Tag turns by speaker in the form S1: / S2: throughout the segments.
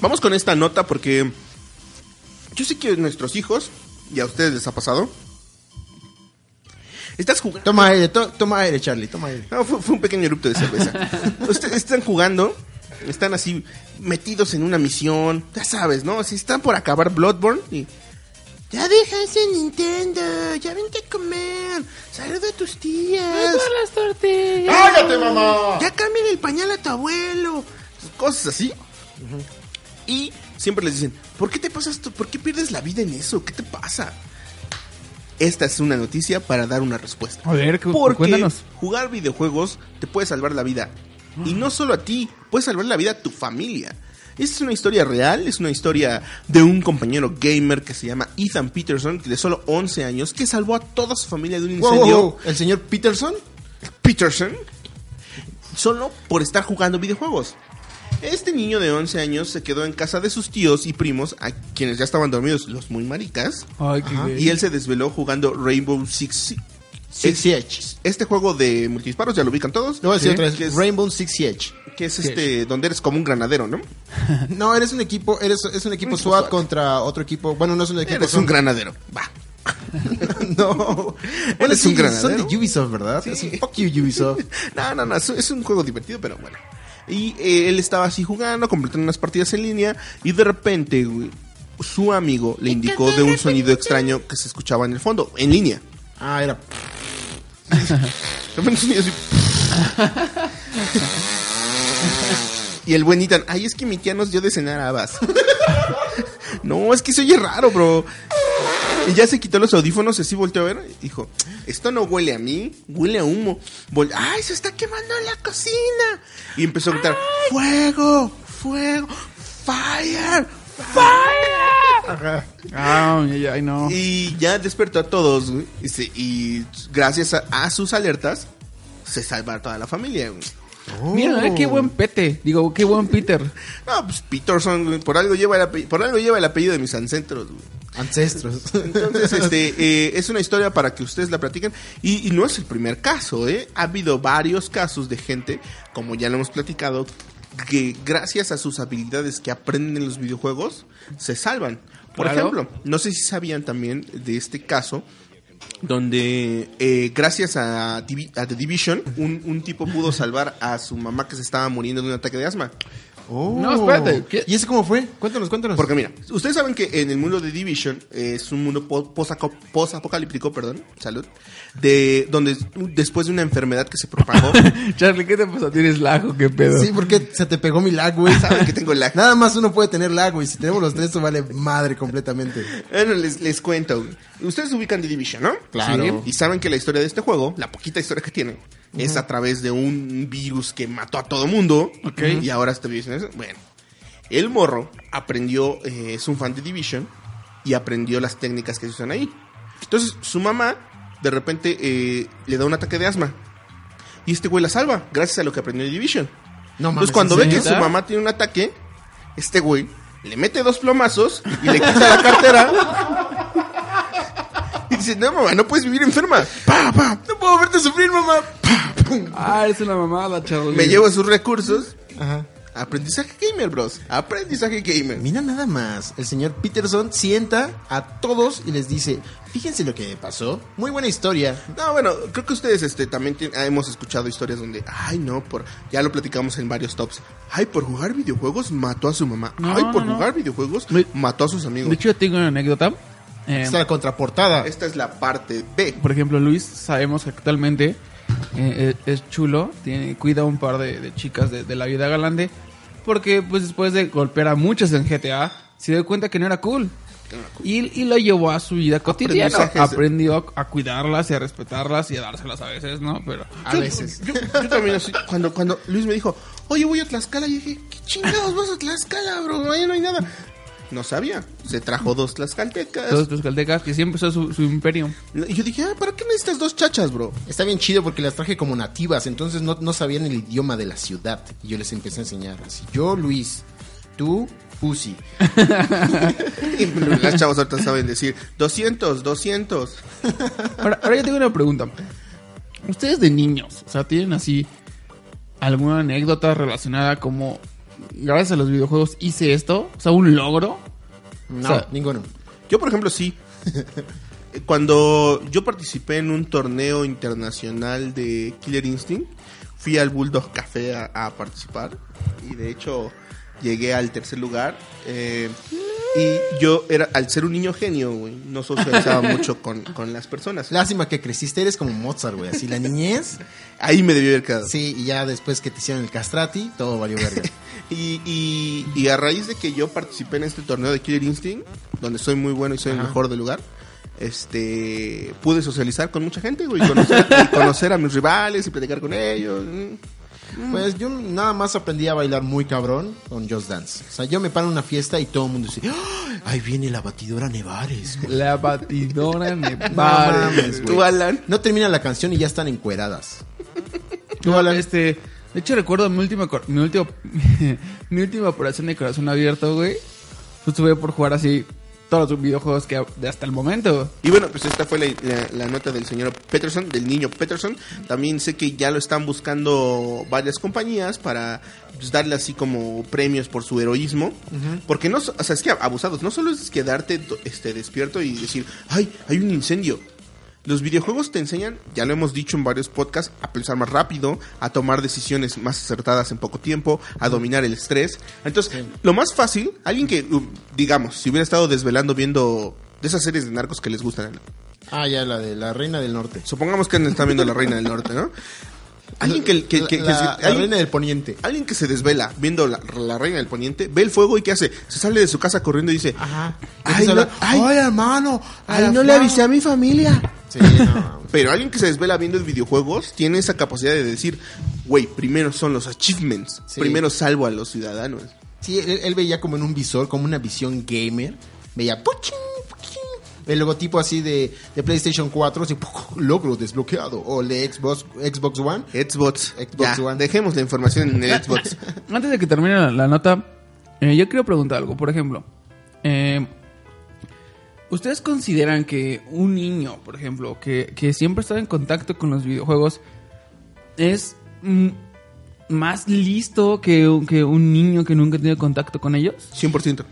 S1: Vamos con esta nota porque yo sé que nuestros hijos, y a ustedes les ha pasado, estás jugando...
S2: Toma aire, to- toma aire, Charlie, toma aire.
S1: No, fue, fue un pequeño erupto de cerveza. Ustedes están jugando, están así metidos en una misión, ya sabes, ¿no? Si están por acabar Bloodborne y... Ya deja ese Nintendo, ya vente a comer, saluda a tus tías.
S3: las tortillas!
S2: ¡Cállate, mamá!
S1: Ya cambien el pañal a tu abuelo. Cosas así. Y siempre les dicen, ¿por qué te pasas tú? ¿Por qué pierdes la vida en eso? ¿Qué te pasa? Esta es una noticia para dar una respuesta.
S3: A ver,
S1: Porque
S3: cuéntanos.
S1: jugar videojuegos te puede salvar la vida. Y no solo a ti, puede salvar la vida a tu familia. Esta es una historia real, es una historia de un compañero gamer que se llama Ethan Peterson, de solo 11 años, que salvó a toda su familia de un
S2: Wow,
S1: incendio.
S2: wow, wow. ¿El señor Peterson?
S1: Peterson solo por estar jugando videojuegos. Este niño de 11 años se quedó en casa de sus tíos y primos, a quienes ya estaban dormidos, los muy maricas,
S3: Ay, qué
S1: y él se desveló jugando Rainbow Six Si-
S2: Six Siege.
S1: Este juego de multidisparos, ya lo ubican todos.
S2: Le voy a decir
S1: Sí.
S2: otra vez.
S1: Que es,
S2: Rainbow Six Siege.
S1: que es este, donde eres como un granadero, ¿no?
S2: No, eres un equipo, eres, es un equipo SWAT
S1: SWAT.
S2: contra otro equipo. Bueno, no es un equipo.
S1: Eres
S2: son-
S1: un granadero. Va.
S2: no. Bueno, sí,
S1: un granadero.
S2: Son de Ubisoft, ¿verdad?
S1: Sí.
S2: Es un fuck you, Ubisoft.
S1: No, no, no, es un juego divertido, pero bueno. Y eh, él estaba así jugando, completando unas partidas en línea, y de repente, güey, su amigo le indicó de un sonido extraño que se escuchaba en el fondo, en línea.
S2: Ah, era.
S1: De repente un sonido así. Y el buen Ethan, ay, es que mi tía nos dio de cenar habas. no, es que se oye raro, bro. Y ya se quitó los audífonos y así volteó a ver. y Dijo, esto no huele a mí, huele a humo. Vol- ay, se está quemando la cocina. Y empezó a gritar, fuego, fuego, fire, fire.
S3: Ay, ay, no.
S1: Y ya despertó a todos, güey, y, se- y gracias a, a sus alertas, se salva toda la familia, güey.
S3: Mira, eh, qué buen pete. Digo, qué buen Peter.
S1: No, pues Peterson, güey, por algo lleva el apellido, por algo lleva el apellido de mis ancestros, güey.
S2: Ancestros.
S1: Entonces, este, eh, es una historia para que ustedes la platiquen. Y, y no es el primer caso, ¿eh? Ha habido varios casos de gente, como ya lo hemos platicado, que gracias a sus habilidades que aprenden en los videojuegos, se salvan. Por
S3: Claro.
S1: ejemplo, no sé si sabían también de este caso, donde eh, gracias a, a The Division, un, un tipo pudo salvar a su mamá que se estaba muriendo de un ataque de asma.
S2: Oh.
S3: No, espérate, ¿qué?
S2: ¿Y ese cómo fue? Cuéntanos, cuéntanos.
S1: Porque mira, ustedes saben que en el mundo de Division eh, es un mundo post-apocalíptico, perdón, salud, de donde después de una enfermedad que se propagó,
S3: Charlie, ¿qué te pasa? ¿Tienes lajo? ¿Qué pedo?
S2: Sí, porque se te pegó mi lag, güey.
S1: saben que tengo lag.
S2: Nada más uno puede tener lag, güey. Si tenemos los tres, eso vale madre completamente.
S1: Bueno, les, les cuento. Ustedes ubican The Division, ¿no?
S2: Claro.
S1: Sí. Y saben que la historia de este juego, la poquita historia que tiene, es a través de un virus que mató a todo mundo. Y ahora este virus es- Bueno, el morro aprendió, eh, es un fan de Division, y aprendió las técnicas que se usan ahí. Entonces, su mamá, de repente, eh, le da un ataque de asma. Y este güey la salva, gracias a lo que aprendió de Division.
S2: No
S1: Entonces, cuando
S3: ¿en
S1: ve que su mamá tiene un ataque, este güey le mete dos plomazos y le quita la cartera. Dice, no, mamá, no puedes vivir enferma. Pa, pa, no puedo verte sufrir, mamá. Pa, pum.
S3: Ah, es una mamada, Charlie.
S1: Me llevo sus recursos.
S2: Ajá.
S1: Aprendizaje gamer, bros. Aprendizaje gamer.
S2: Mira nada más, el señor Peterson sienta a todos y les dice, fíjense lo que pasó, muy buena historia.
S1: No, bueno, creo que ustedes este, también ah, hemos escuchado historias donde, ay, no, por ya lo platicamos en varios tops. Ay, por jugar videojuegos mató a su mamá.
S3: No,
S1: ay, por
S3: no, no.
S1: jugar videojuegos
S3: Me-
S1: mató a sus amigos.
S3: De hecho, yo tengo una anécdota. Eh,
S2: Está la contraportada.
S1: Esta es la parte B.
S3: por ejemplo, Luis, sabemos que actualmente eh, es es chulo, tiene, cuida un par de, de chicas de, de la vida galante, porque pues después de golpear a muchas en GTA, se dio cuenta que no era cool. Y, y lo llevó a su vida cotidiana. Aprendió a, a cuidarlas y a respetarlas y a dárselas a veces, ¿no? Pero
S2: A
S1: Yo-
S2: veces.
S1: Yo, yo también así, cuando, cuando Luis me dijo, oye, voy a Tlaxcala. Y dije, ¿qué chingados vas a Tlaxcala, bro? Ahí no hay nada. No sabía. Se trajo dos tlaxcaltecas.
S3: Todos los caltecas que siempre empezó su, su imperio.
S1: Y yo dije, ah, ¿para qué necesitas dos chachas, bro?
S2: Está bien chido porque las traje como nativas, entonces no, no sabían el idioma de la ciudad. Y yo les empecé a enseñar así. Yo, Luis, tú, Pussy.
S1: Y las chavas ahorita saben decir, 200, 200.
S3: Ahora, ahora yo tengo una pregunta. Ustedes de niños, o sea, ¿tienen así alguna anécdota relacionada como gracias a los videojuegos hice esto? O sea, un logro.
S2: No,
S3: O sea,
S2: ninguno.
S1: Yo, por ejemplo, sí. Cuando yo participé en un torneo internacional de Killer Instinct, fui al Bulldog Café a, a participar. Y de hecho, llegué al tercer lugar. eh, y yo era, al ser un niño genio, güey, no socializaba mucho con, con las personas.
S2: Lástima que creciste, eres como Mozart, güey. Así la niñez.
S1: Ahí me debió haber quedado.
S2: Sí, y ya después que te hicieron el castrati, todo valió verga.
S1: Y, y, y a raíz de que yo participé en este torneo de Killer Instinct, donde soy muy bueno y soy el mejor del lugar, este pude socializar con mucha gente, güey, y conocer, y conocer a mis rivales y platicar con ellos.
S2: Pues yo nada más aprendí a bailar muy cabrón con Just Dance. O sea, yo me paro en una fiesta y todo el mundo dice, ¡Ah! ahí viene la batidora Nevares. güey".
S3: La batidora
S2: No
S3: Nevares.
S1: Tú,
S2: güey.
S1: Alan.
S2: No termina la canción y ya están encueradas.
S3: No, este, de hecho recuerdo mi última mi último mi última operación de corazón abierto, güey. Pues tuve por jugar así todos los videojuegos que de hasta el momento.
S1: Y bueno, pues esta fue la, la- la nota del señor Peterson, del niño Peterson. También sé que ya lo están buscando varias compañías para pues, darle así como premios por su heroísmo. Porque no, o sea, es que abusados, no solo es quedarte este, despierto y decir, ay, hay un incendio. Los videojuegos te enseñan, ya lo hemos dicho en varios podcasts, a pensar más rápido, a tomar decisiones más acertadas en poco tiempo, a dominar el estrés. Entonces, lo más fácil, alguien que, uh, digamos, si hubiera estado desvelando viendo de esas series de narcos que les gustan,
S2: Ah, ya, la de la Reina del Norte.
S1: Supongamos que están viendo La Reina del Norte, ¿no? Alguien que, que-
S2: la,
S1: alguien-
S2: Reina del Poniente.
S1: alguien que se desvela viendo la, la Reina del Poniente, ve el fuego y ¿qué hace? Se sale de su casa corriendo y dice,
S2: Ajá.
S1: Ay, no- ay,
S2: hermano.
S1: ay, no le avisé a mi familia.
S2: Sí, no.
S1: Pero alguien que se desvela viendo videojuegos tiene esa capacidad de decir, güey, primero son los achievements,
S2: Sí.
S1: primero salvo a los ciudadanos.
S2: Sí, él, él veía como en un visor, como una visión gamer. Veía puchín, puchín, el logotipo así de, de PlayStation 4, así, logro desbloqueado. O el de Xbox, Xbox One.
S1: Xbox,
S2: Xbox
S1: ya,
S2: One.
S1: dejemos la información en el Xbox.
S3: Antes de que termine la, la nota, eh, yo quiero preguntar algo. Por ejemplo, eh, ¿ustedes consideran que un niño, por ejemplo, que, que siempre está en contacto con los videojuegos, es mm, más listo que, un- que un niño que nunca ha tenido contacto con ellos?
S1: 100%.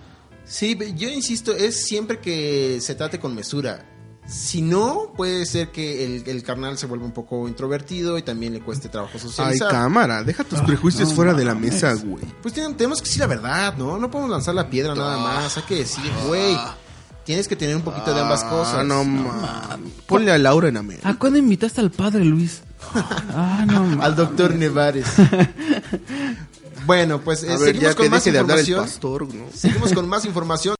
S2: Sí, yo insisto, es siempre que se trate con mesura. Si no, puede ser que el, el carnal se vuelva un poco introvertido y también le cueste trabajo
S1: Ay,
S2: socializar.
S1: cámara, deja tus prejuicios fuera de la mesa, güey.
S2: Pues tienen- tenemos que decir la verdad, ¿no? No podemos lanzar la piedra nada más. Hay que decir, güey, tienes que tener un poquito de ambas cosas.
S1: Ah, no, ma. Ponle a Laura en América.
S3: ¿A cuándo invitaste al padre Luis? ah, no. ma-
S2: Al doctor Nevares. bueno, pues eh,
S1: ver,
S2: seguimos
S1: ya
S2: con
S1: que
S2: más
S1: deje de hablar el
S2: información.
S1: pastor, ¿no?
S2: Seguimos con más información.